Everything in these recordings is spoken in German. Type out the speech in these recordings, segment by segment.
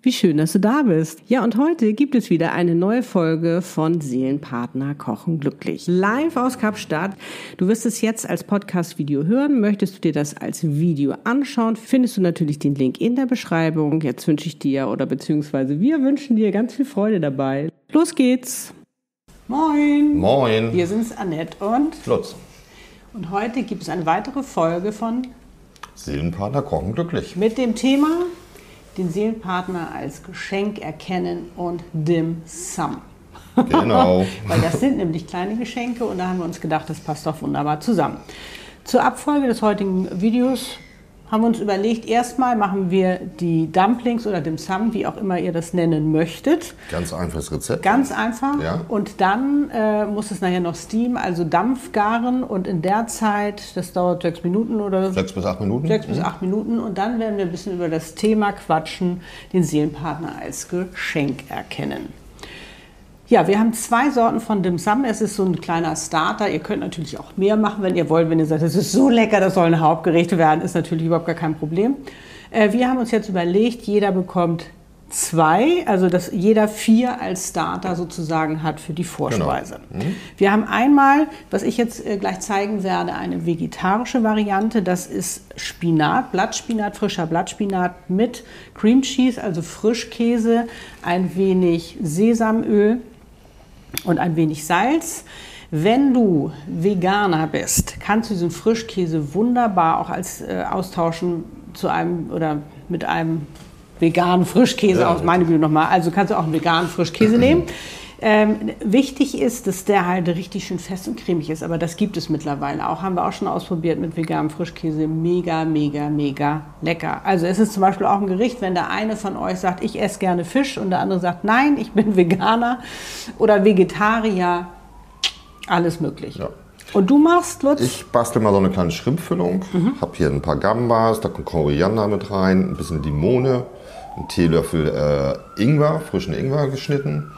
Wie schön, dass du da bist. Ja, und heute gibt es wieder eine neue Folge von Seelenpartner Kochen glücklich. Live aus Kapstadt. Du wirst es jetzt als Podcast-Video hören. Möchtest du dir das als Video anschauen, findest du natürlich den Link in der Beschreibung. Jetzt wünsche ich dir oder beziehungsweise wir wünschen dir ganz viel Freude dabei. Los geht's. Moin. Moin. Wir sind's Annette und Lutz. Und heute gibt es eine weitere Folge von Seelenpartner kochen glücklich. mit dem Thema den Seelenpartner als Geschenk erkennen und Dim Sum. Genau. Weil das sind nämlich kleine Geschenke und da haben wir uns gedacht, das passt doch wunderbar zusammen. Zur Abfolge des heutigen Videos haben wir uns überlegt, erstmal machen wir die Dumplings oder Dim Sum, wie auch immer ihr das nennen möchtet. Ganz einfaches Rezept. Ganz einfach. Ja. Und dann äh, muss es nachher noch Steam, also Dampf garen. Und in der Zeit, das dauert sechs Minuten oder Sechs bis acht Minuten. sechs bis acht Minuten. Und dann werden wir ein bisschen über das Thema quatschen, den Seelenpartner als Geschenk erkennen. Ja, wir haben zwei Sorten von Dim Sum. Es ist so ein kleiner Starter. Ihr könnt natürlich auch mehr machen, wenn ihr wollt. Wenn ihr sagt, es ist so lecker, das soll ein Hauptgericht werden, ist natürlich überhaupt gar kein Problem. Äh, wir haben uns jetzt überlegt, jeder bekommt zwei, also dass jeder vier als Starter sozusagen hat für die Vorspeise. Wir haben einmal, was ich jetzt äh, gleich zeigen werde, eine vegetarische Variante. Das ist Spinat, Blattspinat, frischer Blattspinat mit Cream Cheese, also Frischkäse, ein wenig Sesamöl und ein wenig Salz. Wenn du Veganer bist, kannst du diesen Frischkäse wunderbar auch als äh, austauschen zu einem oder mit einem veganen Frischkäse Ja, aus meine Güte nochmal. Also kannst du auch einen veganen Frischkäse nehmen. Ähm, wichtig ist, dass der halt richtig schön fest und cremig ist, aber das gibt es mittlerweile auch. Haben wir auch schon ausprobiert mit veganem Frischkäse. Mega, mega, mega lecker. Also es ist zum Beispiel auch ein Gericht, wenn der eine von euch sagt, ich esse gerne Fisch und der andere sagt, nein, ich bin Veganer oder Vegetarier. Alles möglich. Ja. Und du machst, Lutz? Ich bastel mal so eine kleine Schrimpfüllung. Mhm. Hab hier ein paar Gambas, da kommt Koriander mit rein, ein bisschen Limone, ein Teelöffel äh, Ingwer, frischen Ingwer geschnitten.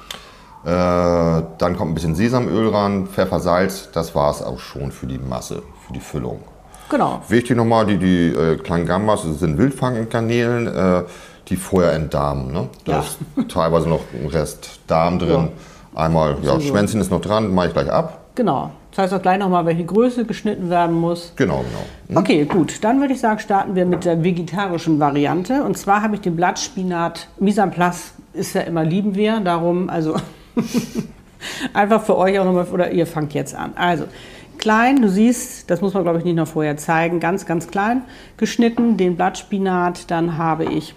Äh, dann kommt ein bisschen Sesamöl ran, Pfeffer, Salz. Das war es auch schon für die Masse, für die Füllung. genau. Wichtig nochmal, die, die äh, kleinen Gambas das sind Wildfangkanälen, äh, die vorher entdarmen. Ne? Da Ja. ist teilweise noch ein Rest Darm drin. Einmal, ja, So. Schwänzchen ist noch dran, mache ich gleich ab. Genau. Das heißt auch gleich nochmal, welche Größe geschnitten werden muss. Genau, genau. Okay, gut. Dann würde ich sagen, starten wir mit der vegetarischen Variante. Und zwar habe ich den Blattspinat. Mise en place ist ja immer lieben wir. Darum, also einfach für euch auch nochmal, oder ihr fangt jetzt an. Also, klein, du siehst, das muss man glaube ich nicht noch vorher zeigen, ganz, ganz klein geschnitten, den Blattspinat. Dann habe ich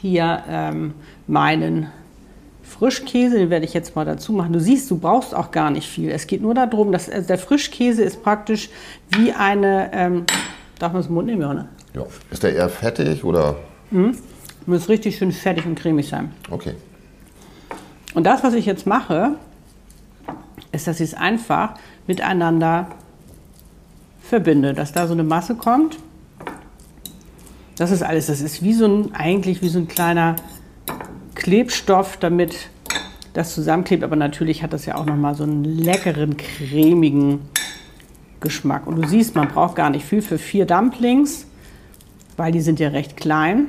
hier ähm, meinen Frischkäse, den werde ich jetzt mal dazu machen. Du siehst, du brauchst auch gar nicht viel. Es geht nur darum, dass also der Frischkäse ist praktisch wie eine, ähm, darf man es im Mund nehmen, ne? Ja. Ist der eher fettig oder? Muss richtig schön fettig und cremig sein. Okay. Und das, was ich jetzt mache, ist, dass ich es einfach miteinander verbinde, dass da so eine Masse kommt. Das ist alles. Das ist wie so ein, eigentlich wie so ein kleiner Klebstoff, damit das zusammenklebt. Aber natürlich hat das ja auch nochmal so einen leckeren, cremigen Geschmack. Und du siehst, man braucht gar nicht viel für vier Dumplings, weil die sind ja recht klein.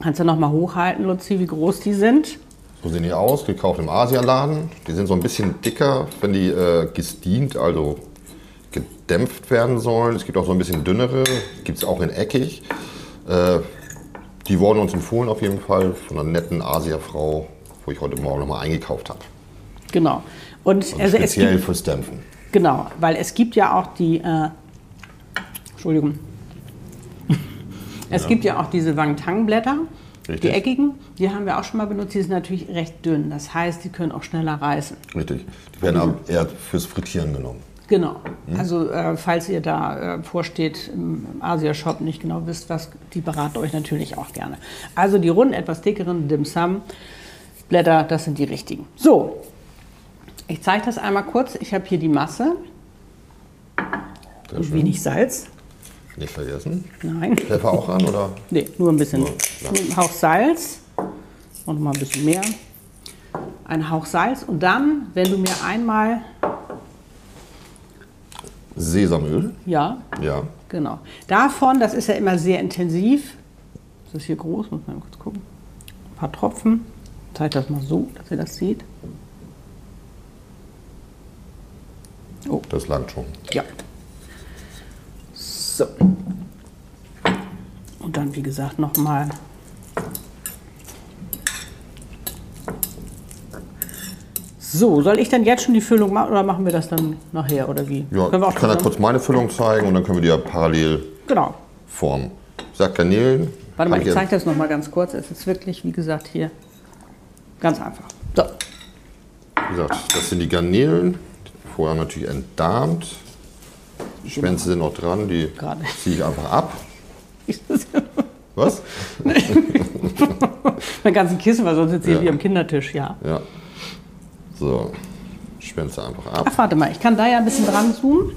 Kannst du noch mal hochhalten, Luzi, wie groß die sind? So sehen die aus, gekauft im Asialaden. Die sind so ein bisschen dicker, wenn die äh, gesteamt, also gedämpft werden sollen. Es gibt auch so ein bisschen dünnere, gibt es auch in eckig. Äh, die wurden uns empfohlen auf jeden Fall von einer netten Asiafrau, wo ich heute Morgen nochmal eingekauft habe. Genau. Und Also also es speziell gibt, fürs Dämpfen. genau, weil es gibt ja auch die, äh, Entschuldigung, es gibt ja auch diese Wangtang-Blätter, die Richtig. eckigen, die haben wir auch schon mal benutzt, die sind natürlich recht dünn, das heißt, die können auch schneller reißen. Richtig. Die werden aber eher fürs Frittieren genommen. Genau. Also äh, falls ihr da äh, vorsteht im Asia-Shop nicht genau wisst, was, die beraten euch natürlich auch gerne. Also die runden, etwas dickeren Dim Sum Blätter, das sind die richtigen. So, Ich zeige das einmal kurz. Ich habe hier die Masse Sehr und schön. wenig Salz. Nicht vergessen. Nein, Pfeffer auch ran, oder? nee, nur ein bisschen. Nur, ja. Nur ein Hauch Salz und noch mal ein bisschen mehr. Ein Hauch Salz und dann, wenn du mir einmal, Sesamöl. ja, Ja. genau. Davon, das ist ja immer sehr intensiv. Das ist hier groß, muss man mal kurz gucken. Ein paar Tropfen. Ich zeige das mal so, dass ihr das seht. Das langt schon. Ja. So. Und dann, wie gesagt, nochmal. So, soll ich dann jetzt schon die Füllung machen oder machen wir das dann nachher oder wie? Ja, Können wir auch ich kann ja kurz meine Füllung zeigen und dann können wir die ja parallel Genau. formen. Ich sag Garnelen. Warte mal, ich zeige das nochmal ganz kurz. Es ist wirklich, wie gesagt, hier ganz einfach. So, Wie gesagt, das sind die Garnelen. Vorher natürlich entdarmt. Die Schwänze sind noch dran, die Gerade. ziehe ich einfach ab. Was? mein ganzen Kissen, weil sonst sitze ich Ja. wie am Kindertisch, ja. Ja. So, Schwänze einfach ab. Ach, warte mal, ich kann da ja ein bisschen dran zoomen.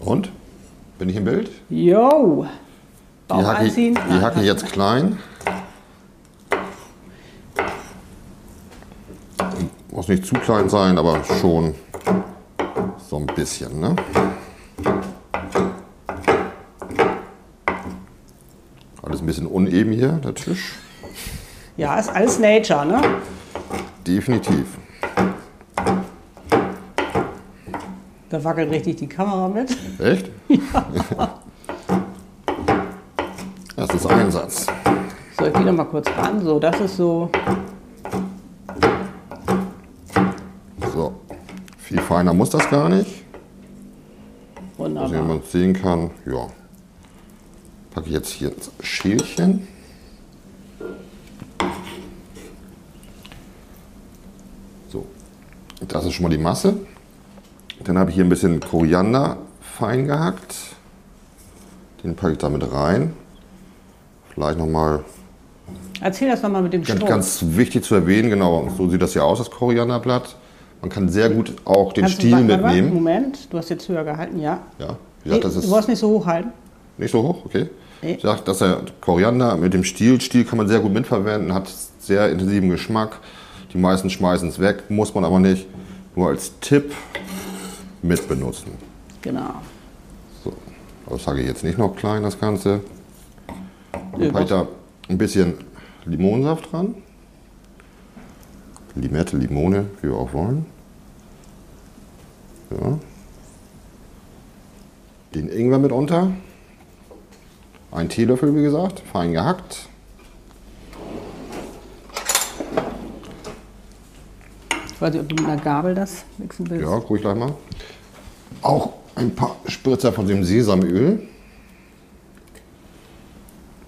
Und? Bin ich im Bild? Yo! Die hacke ich, die hacke ich jetzt klein. Muss nicht zu klein sein, aber schon so ein bisschen. Ne? Alles ein bisschen uneben hier, der Tisch. Ja, ist alles Nature, ne? Definitiv. Da wackelt richtig die Kamera mit. Echt? Ja. Das ist Einsatz. So, ich gehe noch mal kurz ran. So, das ist so. So. Viel feiner muss das gar nicht. Also, wenn Wunderbar. man es sehen kann, ja. Packe ich jetzt hier ins Schälchen. So, das ist schon mal die Masse. Dann habe ich hier ein bisschen Koriander fein gehackt. Den packe ich damit rein. Vielleicht nochmal Erzähl das nochmal mit dem ganz, Strom. ganz wichtig zu erwähnen, genau, so sieht das hier aus, das Korianderblatt. Man kann sehr gut auch den Kannst du- Stiel warte mitnehmen. Moment, du hast jetzt höher gehalten, ja. Ja, Nee, gesagt, das ist du brauchst nicht so hoch halten. Nicht so hoch, okay. Nee. Ich sag, dass der Koriander mit dem Stiel, Stiel kann man sehr gut mitverwenden, hat sehr intensiven Geschmack. Die meisten schmeißen es weg, muss man aber nicht. Nur als Tipp mit benutzen. Genau. So, das sage ich jetzt nicht noch klein, das Ganze. Dann packe ich da ein bisschen Limonensaft dran. Limette, Limone, wie wir auch wollen. Ja. Den Ingwer mit unter. Ein Teelöffel, wie gesagt, fein gehackt. Ich weiß nicht, ob du mit einer Gabel das mixen willst. Ja, guck ich gleich mal. Auch ein paar Spritzer von dem Sesamöl.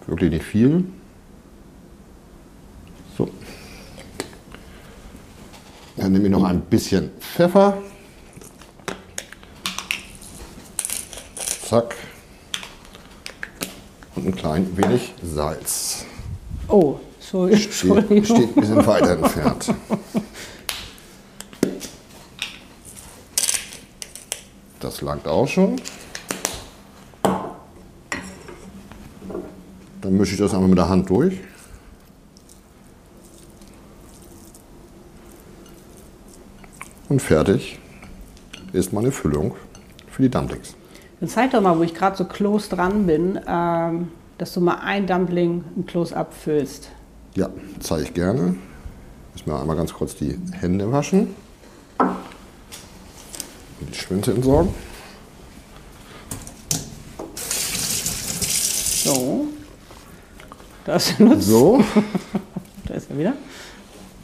Wirklich nicht viel. Dann nehme ich noch ein bisschen Pfeffer. Zack. Und ein klein wenig Salz. Oh, Entschuldigung. Steht, steht ein bisschen weiter entfernt. Das langt auch schon. Dann mische ich das einmal mit der Hand durch. Und fertig ist meine Füllung für die Dumplings. Dann zeig doch mal, wo ich gerade so close dran bin, ähm, dass du mal ein Dumpling im Close-Up füllst. Ja, zeige ich gerne. Müssen wir einmal ganz kurz die Hände waschen. Und die Schwänze entsorgen. So. Da ist. So, Da ist er wieder.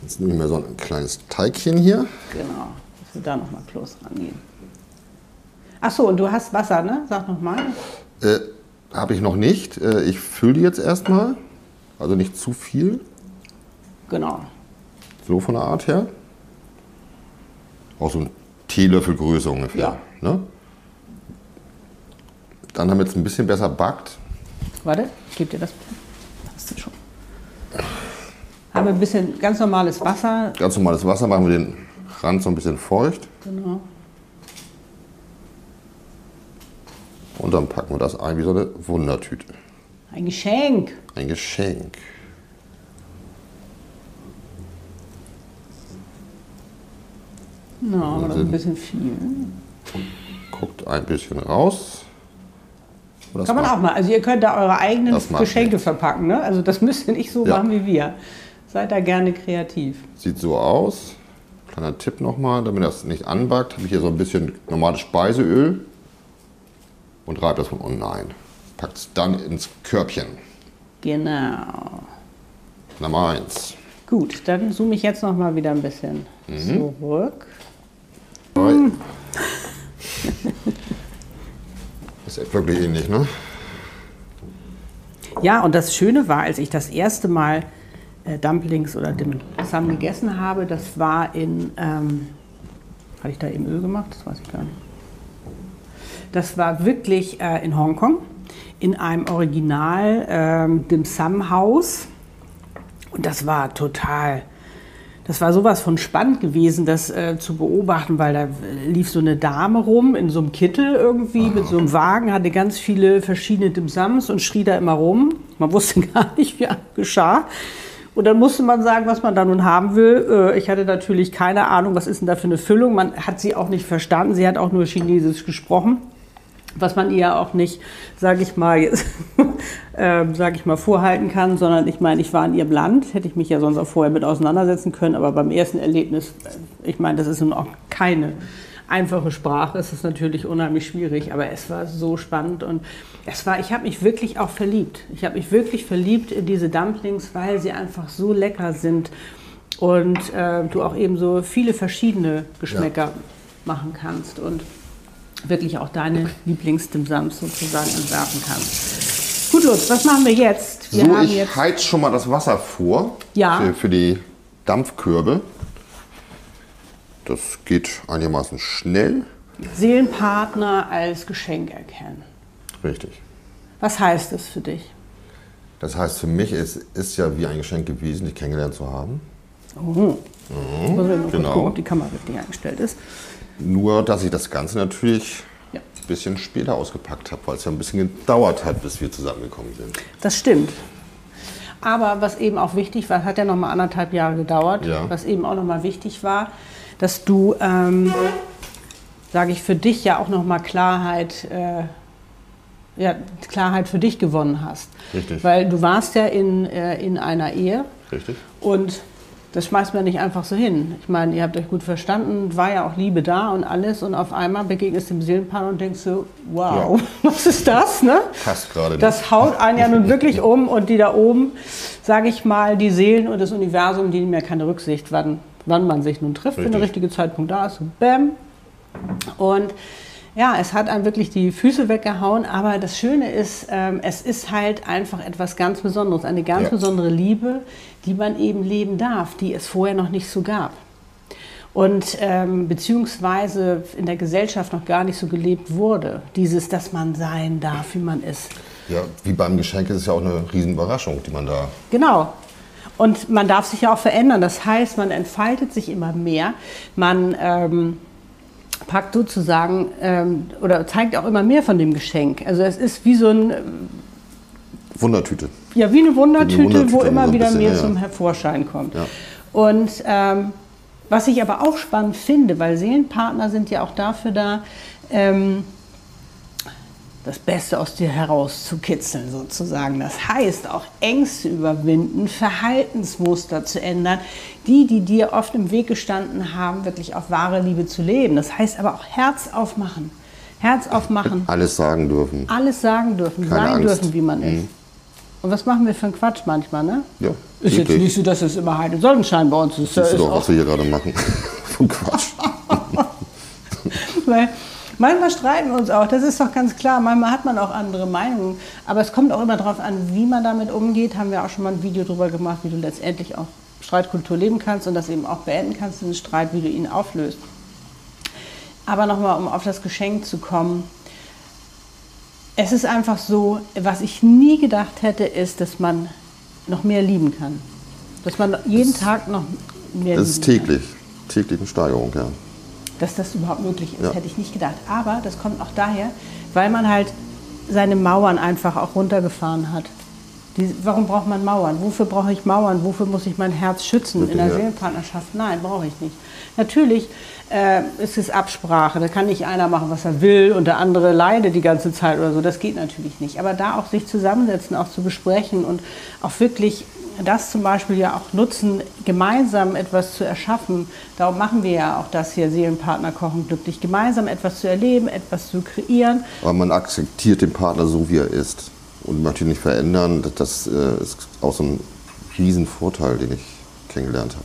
Jetzt nehme ich mir so ein kleines Teigchen hier. Genau. Dass wir da nochmal close rangehen. Ach so, und du hast Wasser, ne? Sag nochmal. Äh, Habe ich noch nicht. Äh, ich fülle die jetzt erstmal. Also nicht zu viel. Genau. So von der Art her. Auch so ein Teelöffelgröße ungefähr. Ne? dann, damit es ein bisschen besser backt, Warte, ich gebe dir das. Haben wir ein bisschen ganz normales Wasser. ganz normales Wasser, machen wir den Rand so ein bisschen feucht Genau. und dann packen wir das ein wie so eine Wundertüte. Ein Geschenk. Ein Geschenk. Na, aber das ist ein bisschen viel. Guckt ein bisschen raus. Kann man auch mal. Also ihr könnt da eure eigenen Geschenke verpacken. Ne? Also das müsst ihr nicht so Ja. machen wie wir. Seid da gerne kreativ. Sieht so aus. Kleiner Tipp nochmal, damit das nicht anbackt, habe ich hier so ein bisschen normales Speiseöl und reibe das von unten ein. Packt es dann ins Körbchen. Genau. Nummer 1. Gut, dann zoome ich jetzt noch mal wieder ein bisschen Mhm. zurück. Ist wirklich ähnlich, ne? Ja, und das Schöne war, als ich das erste Mal äh, Dumplings oder Dim Sum gegessen habe, das war in, ähm, hatte ich da eben Öl gemacht? Das weiß ich gar nicht. Das war wirklich äh, in Hongkong, in einem Original ähm, Dim Sum Haus. Und das war total, das war sowas von spannend gewesen, das äh, zu beobachten, weil da lief so eine Dame rum in so einem Kittel irgendwie mit so einem Wagen, hatte ganz viele verschiedene Dim Sums und schrie da immer rum. Man wusste gar nicht, wie geschah. Und dann musste man sagen, was man da nun haben will. Äh, Ich hatte natürlich keine Ahnung, was ist denn da für eine Füllung. Man hat sie auch nicht verstanden. Sie hat auch nur Chinesisch gesprochen was man ihr auch nicht, sage ich mal, ähm, sage ich mal, vorhalten kann, sondern ich meine, ich war in ihrem Land, hätte ich mich ja sonst auch vorher mit auseinandersetzen können, aber beim ersten Erlebnis, äh, ich meine, das ist nun auch keine einfache Sprache, es ist natürlich unheimlich schwierig, aber es war so spannend und es war, ich habe mich wirklich auch verliebt. Ich habe mich wirklich verliebt in diese Dumplings, weil sie einfach so lecker sind und äh, du auch eben so viele verschiedene Geschmäcker machen kannst und wirklich auch deine Lieblingsdimsams sozusagen entwerfen kannst. Gut, Lutz, was machen wir jetzt? Wir so, ich jetzt heiz schon mal das Wasser vor Ja. für, für die Dampfkörbe. Das geht einigermaßen schnell. Seelenpartner als Geschenk erkennen. Richtig. Was heißt das für dich? Das heißt, für mich ist, ist ja wie ein Geschenk gewesen, dich kennengelernt zu haben. Oh. Ich muss mal kurz genau. gucken, ob die Kamera richtig eingestellt ist. Nur, dass ich das Ganze natürlich Ja. ein bisschen später ausgepackt habe, weil es ja ein bisschen gedauert hat, bis wir zusammengekommen sind. Das stimmt. Aber was eben auch wichtig war, hat ja noch mal anderthalb Jahre gedauert, Ja. was eben auch noch mal wichtig war, dass du, ähm, sage ich, für dich ja auch noch mal Klarheit, äh, ja, Klarheit für dich gewonnen hast. Richtig. Weil du warst ja in, äh, in einer Ehe Richtig? und das schmeißt man nicht einfach so hin. Ich meine, ihr habt euch gut verstanden, war ja auch Liebe da und alles und auf einmal begegnest du dem Seelenpaar und denkst so, wow, was ist das, ne? Passt gerade nicht. Das haut einen ja nun wirklich um und die da oben, sage ich mal, die Seelen und das Universum, die nehmen ja keine Rücksicht, wann, wann man sich nun trifft, wenn der Richtig. richtige Zeitpunkt da ist. Und bam. Und ja, es hat einem wirklich die Füße weggehauen, aber das Schöne ist, ähm, es ist halt einfach etwas ganz Besonderes, eine ganz Ja. besondere Liebe, die man eben leben darf, die es vorher noch nicht so gab. Und ähm, beziehungsweise in der Gesellschaft noch gar nicht so gelebt wurde. Dieses, dass man sein darf, wie man ist. Ja, wie beim Geschenk ist es ja auch eine Riesenüberraschung, die man da. Genau. Und man darf sich ja auch verändern. Das heißt, man entfaltet sich immer mehr. Man ähm, packt sozusagen ähm, oder zeigt auch immer mehr von dem Geschenk. Also es ist wie so ein, Wundertüte. ja, wie eine Wundertüte, Wundertüte, wo so immer ein wieder mehr zum Hervorschein kommt. Ja. Und ähm, was ich aber auch spannend finde, weil Seelenpartner sind ja auch dafür da, ähm, das Beste aus dir herauszukitzeln sozusagen. Das heißt auch Ängste überwinden, Verhaltensmuster zu ändern, die, die dir oft im Weg gestanden haben, wirklich auf wahre Liebe zu leben. Das heißt aber auch Herz aufmachen. Herz aufmachen, Alles sagen dürfen. alles sagen dürfen, Keine sein Angst. Mhm. dürfen, wie man ist. Und was machen wir für einen Quatsch manchmal, ne? Ja, Ist jetzt wirklich. nicht so, dass es immer Heide Sonnenschein bei uns ist. Du ist doch, auch was wir hier gerade machen. Von Quatsch. Weil manchmal streiten wir uns auch, das ist doch ganz klar. Manchmal hat man auch andere Meinungen. Aber es kommt auch immer darauf an, wie man damit umgeht. Haben wir auch schon mal ein Video darüber gemacht, wie du letztendlich auch Streitkultur leben kannst und das eben auch beenden kannst, diesen Streit, wie du ihn auflöst. Aber nochmal, um auf das Geschenk zu kommen. Es ist einfach so, was ich nie gedacht hätte, ist, dass man noch mehr lieben kann. Dass man jeden Tag noch mehr Das ist lieben kann. täglich, täglich eine Steigerung, ja. Dass das überhaupt möglich ist, Ja. hätte ich nicht gedacht. Aber das kommt auch daher, weil man halt seine Mauern einfach auch runtergefahren hat. Die, warum braucht man Mauern? Wofür brauche ich Mauern? Wofür muss ich mein Herz schützen in der ja. Seelenpartnerschaft? Nein, brauche ich nicht. Natürlich äh, ist es Absprache. Da kann nicht einer machen, was er will und der andere leidet die ganze Zeit oder so. Das geht natürlich nicht. Aber da auch sich zusammensetzen, auch zu besprechen und auch wirklich das zum Beispiel ja auch nutzen, gemeinsam etwas zu erschaffen. Darum machen wir ja auch das hier, Seelenpartner kochen glücklich. Gemeinsam etwas zu erleben, etwas zu kreieren. Aber man akzeptiert den Partner so, wie er ist und möchte ihn nicht verändern. Das, das äh, ist auch so ein Riesenvorteil, den ich kennengelernt habe.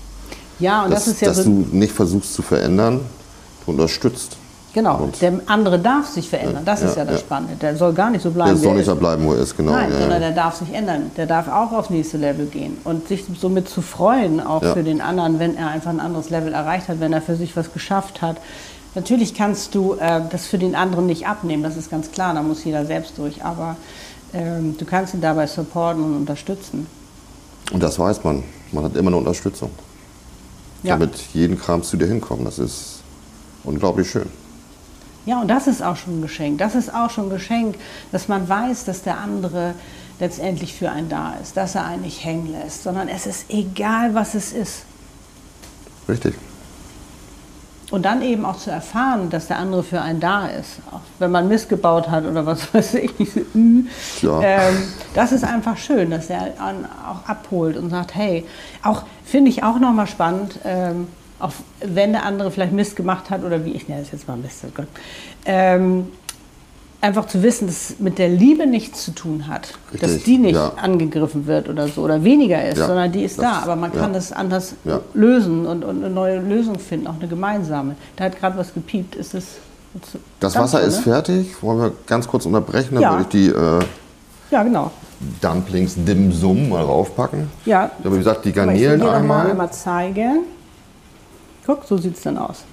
Ja, und das, dass ist ja dass so. du nicht versuchst zu verändern, du unterstützt. Genau, Und- der andere darf sich verändern. Das ist Ja, ja das ja. Spannende. Der soll gar nicht so bleiben, Der soll nicht da bleiben, wo er ist, genau. Nein, ja, sondern ja. der darf sich ändern. Der darf auch aufs nächste Level gehen und sich somit zu freuen, auch Ja. für den anderen, wenn er einfach ein anderes Level erreicht hat, wenn er für sich was geschafft hat. Natürlich kannst du äh, das für den anderen nicht abnehmen, das ist ganz klar, da muss jeder selbst durch, aber ähm, du kannst ihn dabei supporten und unterstützen. Und das weiß man. Man hat immer eine Unterstützung. Ja. Damit jeden Kram zu dir hinkommt. Das ist unglaublich schön. Ja, und das ist auch schon ein Geschenk. Das ist auch schon ein Geschenk, dass man weiß, dass der andere letztendlich für einen da ist, dass er einen nicht hängen lässt, sondern es ist egal, was es ist. Richtig. Und dann eben auch zu erfahren, dass der andere für einen da ist. Auch wenn man missgebaut hat oder was weiß ich. Diese Ü. Ja. Ähm, das ist einfach schön, dass er auch abholt und sagt, hey, auch finde ich auch nochmal spannend, ähm, auch wenn der andere vielleicht Mist gemacht hat oder wie ich nenne es jetzt mal Mist, oh Gott. Ähm, einfach zu wissen, dass es mit der Liebe nichts zu tun hat. Dass Richtig, die nicht ja. angegriffen wird oder so oder weniger ist, Ja, sondern die ist das- da. Aber man kann ja. das anders lösen und, und eine neue Lösung finden, auch eine gemeinsame. Da hat gerade was gepiept. Ist es Das Dampf, Wasser ist ne? fertig. Wollen wir ganz kurz unterbrechen? Dann würde ich die äh, Ja, genau. Dumplings Dim Sum mal raufpacken. Ja. Ich habe wie gesagt, die ich Garnelen einmal. einmal zeigen. Guck, so sieht es dann aus.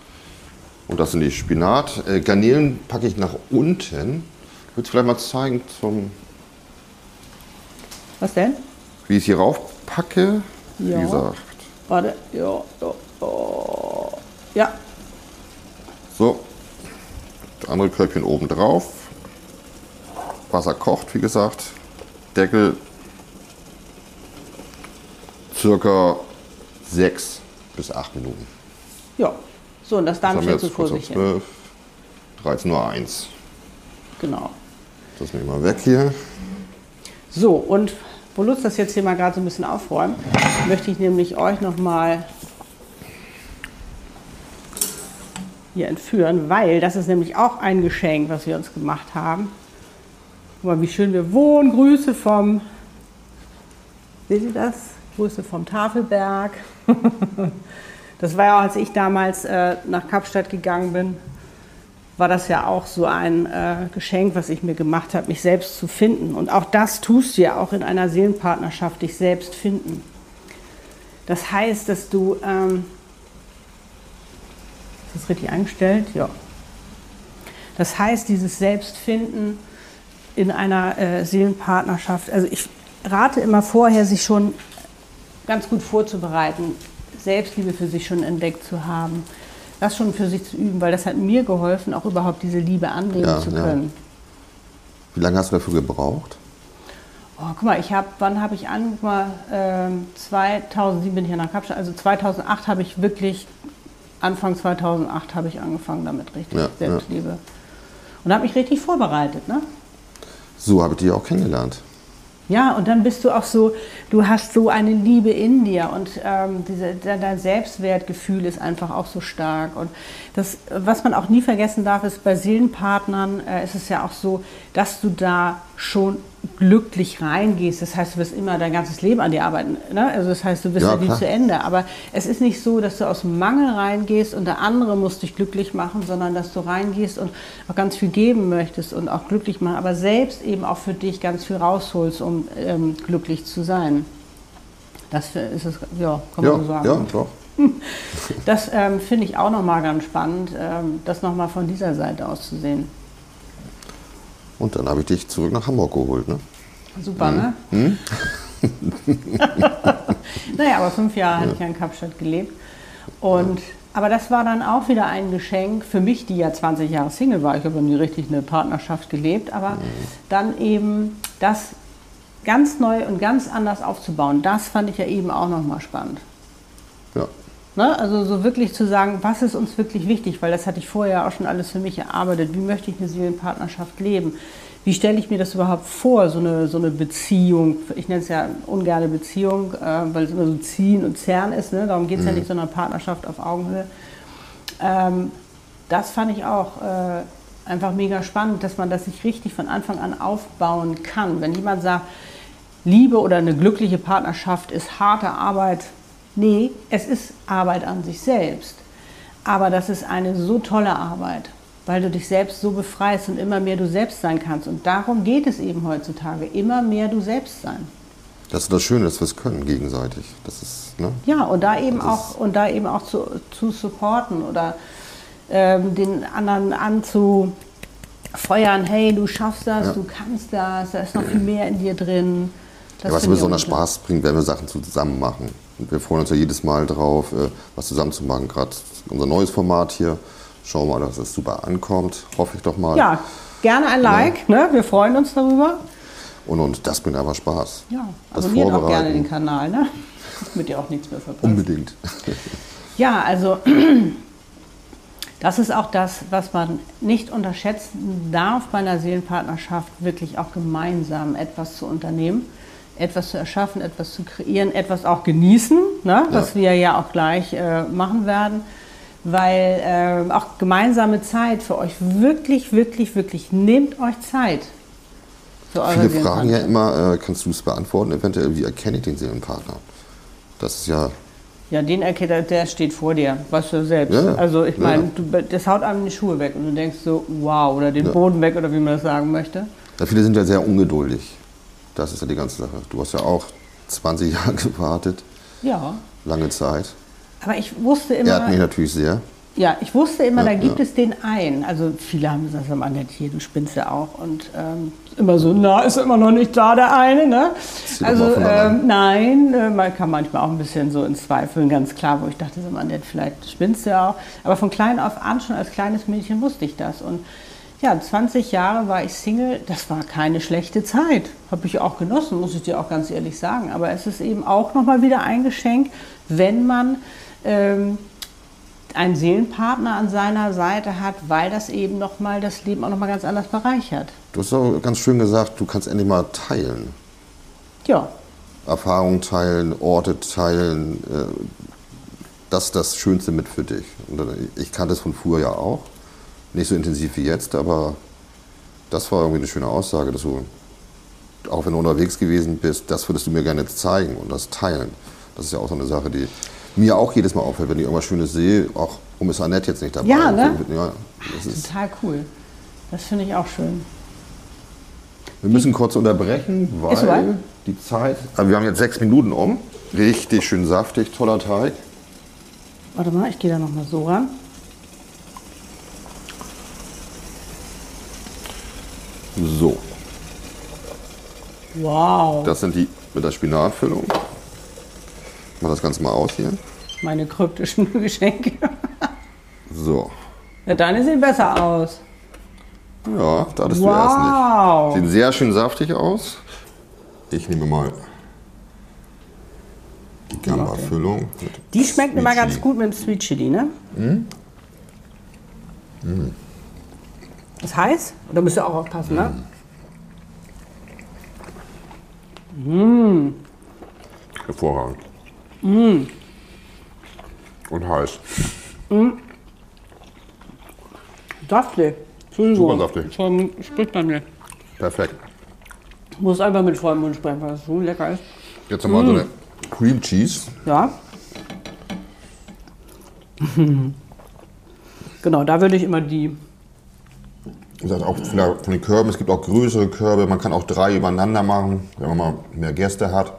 Und das sind die Spinat. Äh, Garnelen packe ich nach unten. Ich würde es vielleicht mal zeigen, zum, Was denn? wie ich es hier raufpacke. Ja. Wie gesagt. Warte. Ja, ja, ja. So. Das andere Körbchen oben drauf. Wasser kocht, wie gesagt. Deckel circa sechs bis acht Minuten. Ja. So, und das wir jetzt vor sich hin. 12, 13 Uhr 1. Genau. Das nehme ich mal weg hier. So, und wo Lutz das jetzt hier mal gerade so ein bisschen aufräumt, möchte ich nämlich euch nochmal hier entführen, weil das ist nämlich auch ein Geschenk, was wir uns gemacht haben. Guck mal, wie schön wir wohnen. Grüße vom, seht ihr das? Grüße vom Tafelberg. Das war ja auch, als ich damals äh, nach Kapstadt gegangen bin, war das ja auch so ein äh, Geschenk, was ich mir gemacht habe, mich selbst zu finden. Und auch das tust du ja auch in einer Seelenpartnerschaft, dich selbst finden. Das heißt, dass du, ähm, ist das richtig eingestellt? Ja. Das heißt, dieses Selbstfinden in einer äh, Seelenpartnerschaft, also ich rate immer vorher, sich schon ganz gut vorzubereiten, Selbstliebe für sich schon entdeckt zu haben, das schon für sich zu üben, weil das hat mir geholfen, auch überhaupt diese Liebe annehmen Ja, zu ja. können. Wie lange hast du dafür gebraucht? Oh, guck mal, ich habe, wann habe ich an? Guck mal, ähm, 2007 bin ich ja nach Kapstadt, also 2008 habe ich wirklich, Anfang 2008 habe ich angefangen damit richtig, Ja, Selbstliebe. Und habe mich richtig vorbereitet, ne? So habe ich dich auch kennengelernt. Ja, und dann bist du auch so, du hast so eine Liebe in dir und ähm, diese, de- dein Selbstwertgefühl ist einfach auch so stark. Und das, was man auch nie vergessen darf, ist bei Seelenpartnern äh, ist es ja auch so, dass du da schon glücklich reingehst. Das heißt, du wirst immer dein ganzes Leben an dir arbeiten. Ne? Also das heißt, du wirst Ja, ja nie klar. zu Ende. Aber es ist nicht so, dass du aus dem Mangel reingehst und der andere muss dich glücklich machen, sondern dass du reingehst und auch ganz viel geben möchtest und auch glücklich machen, aber selbst eben auch für dich ganz viel rausholst, um ähm, glücklich zu sein. Das ist es, ja, kann man Ja, so sagen. ja, doch. Das ähm, finde ich auch nochmal ganz spannend, ähm, das nochmal von dieser Seite aus zu sehen. Und dann habe ich dich zurück nach Hamburg geholt. Ne? Super, ne? Hm? naja, aber fünf Jahre ja. hatte ich ja in Kapstadt gelebt. Und, ja. Aber das war dann auch wieder ein Geschenk für mich, die ja 20 Jahre Single war. Ich habe nie richtig eine Partnerschaft gelebt, aber mhm. dann eben das ganz neu und ganz anders aufzubauen, das fand ich ja eben auch nochmal spannend. Ja. Ne? Also so wirklich zu sagen, was ist uns wirklich wichtig, weil das hatte ich vorher auch schon alles für mich erarbeitet. Wie möchte ich eine Seelenpartnerschaft leben? Wie stelle ich mir das überhaupt vor, so eine, so eine Beziehung? Ich nenne es ja ungerne Beziehung, äh, weil es immer so ziehen und zerren ist. Ne? Darum geht es mhm. ja nicht, sondern Partnerschaft auf Augenhöhe. Ähm, das fand ich auch äh, einfach mega spannend, dass man das sich richtig von Anfang an aufbauen kann. Wenn jemand sagt, Liebe oder eine glückliche Partnerschaft ist harte Arbeit, nee, es ist Arbeit an sich selbst. Aber das ist eine so tolle Arbeit weil du dich selbst so befreist und immer mehr du selbst sein kannst. Und darum geht es eben heutzutage, immer mehr du selbst sein. Das ist das Schöne, dass wir es können gegenseitig. Das ist, ne? Ja, und da eben auch, und da eben auch zu, zu supporten oder ähm, den anderen anzufeuern, hey, du schaffst das, ja. du kannst das, da ist noch viel mehr in dir drin. Das ja, was mir besonders Spaß bringt, wenn wir Sachen zusammen machen. Und wir freuen uns ja jedes Mal drauf, äh, was zusammen zu machen. Gerade unser neues Format hier Schauen wir mal, dass es super ankommt. Hoffe ich doch mal. Ja, gerne ein Like. Ja. Ne? Wir freuen uns darüber. Und, und das bringt einfach Spaß. Ja, abonniert auch gerne den Kanal, ne? damit ihr auch nichts mehr verpasst. Unbedingt. ja, also das ist auch das, was man nicht unterschätzen darf bei einer Seelenpartnerschaft, wirklich auch gemeinsam etwas zu unternehmen, etwas zu erschaffen, etwas zu kreieren, etwas auch genießen, ne? was ja. wir ja auch gleich äh, machen werden weil äh, auch gemeinsame Zeit für euch wirklich, wirklich, wirklich, nehmt euch Zeit. Viele fragen ja immer, äh, kannst du es beantworten, eventuell, wie erkenne ich den Seelenpartner? Das ist ja... Ja, den erkennt der steht vor dir, weißt du selbst. Ja, also ich meine, ja. das haut einem die Schuhe weg und du denkst so, wow, oder den. Boden weg oder wie man das sagen möchte. Ja, viele sind ja sehr ungeduldig. Das ist ja die ganze Sache. Du hast ja auch 20 Jahre gewartet. Ja. Lange Zeit. Aber ich wusste immer. Er hat mich natürlich sehr. Ja, ich wusste immer, ja, da gibt ja. es den einen. Also viele haben gesagt, am Annette hier, du spinnst ja auch. Und ähm, immer so, na, ist immer noch nicht da der eine, ne? Also ähm, nein, äh, man kann manchmal auch ein bisschen so in Zweifeln, ganz klar, wo ich dachte, so Annette, vielleicht spinnst du ja auch. Aber von klein auf an, schon als kleines Mädchen wusste ich das. Und ja, 20 Jahre war ich Single, das war keine schlechte Zeit. Habe ich auch genossen, muss ich dir auch ganz ehrlich sagen. Aber es ist eben auch nochmal wieder ein Geschenk, wenn man ähm, einen Seelenpartner an seiner Seite hat, weil das eben nochmal das Leben auch nochmal ganz anders bereichert. Du hast auch ganz schön gesagt, du kannst endlich mal teilen. Ja. Erfahrungen teilen, Orte teilen. Äh, das ist das Schönste mit für dich. Und äh, ich kannte es von früher ja auch. Nicht so intensiv wie jetzt, aber das war irgendwie eine schöne Aussage, dass du, auch wenn du unterwegs gewesen bist, das würdest du mir gerne zeigen und das teilen. Das ist ja auch so eine Sache, die mir auch jedes Mal auffällt, wenn ich irgendwas Schönes sehe, auch warum ist Annette jetzt nicht dabei? Ja, ne? Ja, Total cool. Das finde ich auch schön. Wir müssen kurz unterbrechen, weil die Zeit. Also wir haben jetzt sechs Minuten um. Richtig schön saftig, toller Teig. Warte mal, ich gehe da noch mal so ran. So. Wow. Das sind die mit der Spinatfüllung. Mach das Ganze mal aus hier. Meine kryptischen Geschenke. so. Ja, deine sehen besser aus. Ja, da hattest wow. du erst nicht. Sieht sehr schön saftig aus. Ich nehme mal die Gamba-Füllung. Die schmeckt immer ganz gut mit dem Sweet Chili, ne? Mhm. Mhm. Das heiß? Da müsst ihr auch aufpassen, ne? Mhm. Hervorragend. Mm. Und heiß. Mm. Saftig. Super saftig. Voll spricht bei mir. Perfekt. Ich muss einfach mit vollem Mund sprechen, weil es so lecker ist. Jetzt haben wir mm. so eine Cream Cheese. Ja. genau, da würde ich immer die. Wie gesagt, auch von, der, von den Körben, es gibt auch größere Körbe, man kann auch drei übereinander machen, wenn man mal mehr Gäste hat.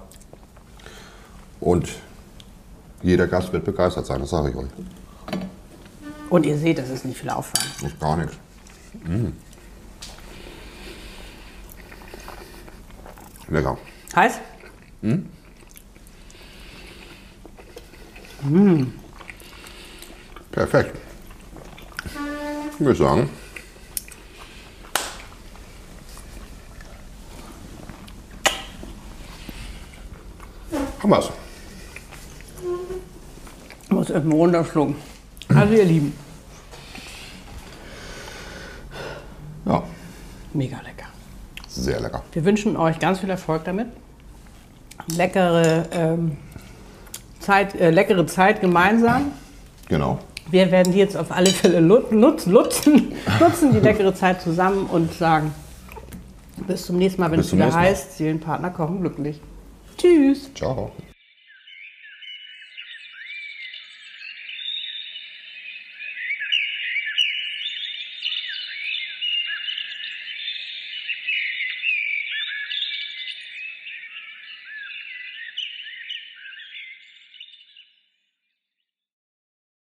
Und jeder Gast wird begeistert sein, das sage ich euch. Und ihr seht, das ist nicht viel Aufwand. Das ist gar nichts. Mm. Lecker. Heiß? Perfekt. Ich würde sagen, haben wir's. Ich muss erstmal runterschlucken. Also ihr Lieben, Ja, mega lecker. sehr lecker. Wir wünschen euch ganz viel Erfolg damit. Leckere, ähm, Zeit, äh, leckere Zeit gemeinsam. Genau. Wir werden die jetzt auf alle Fälle lut- nutz- nutzen, nutzen die leckere Zeit zusammen und sagen bis zum nächsten Mal, wenn Bis es wieder heißt, Seelenpartner kochen glücklich. Tschüss. Ciao.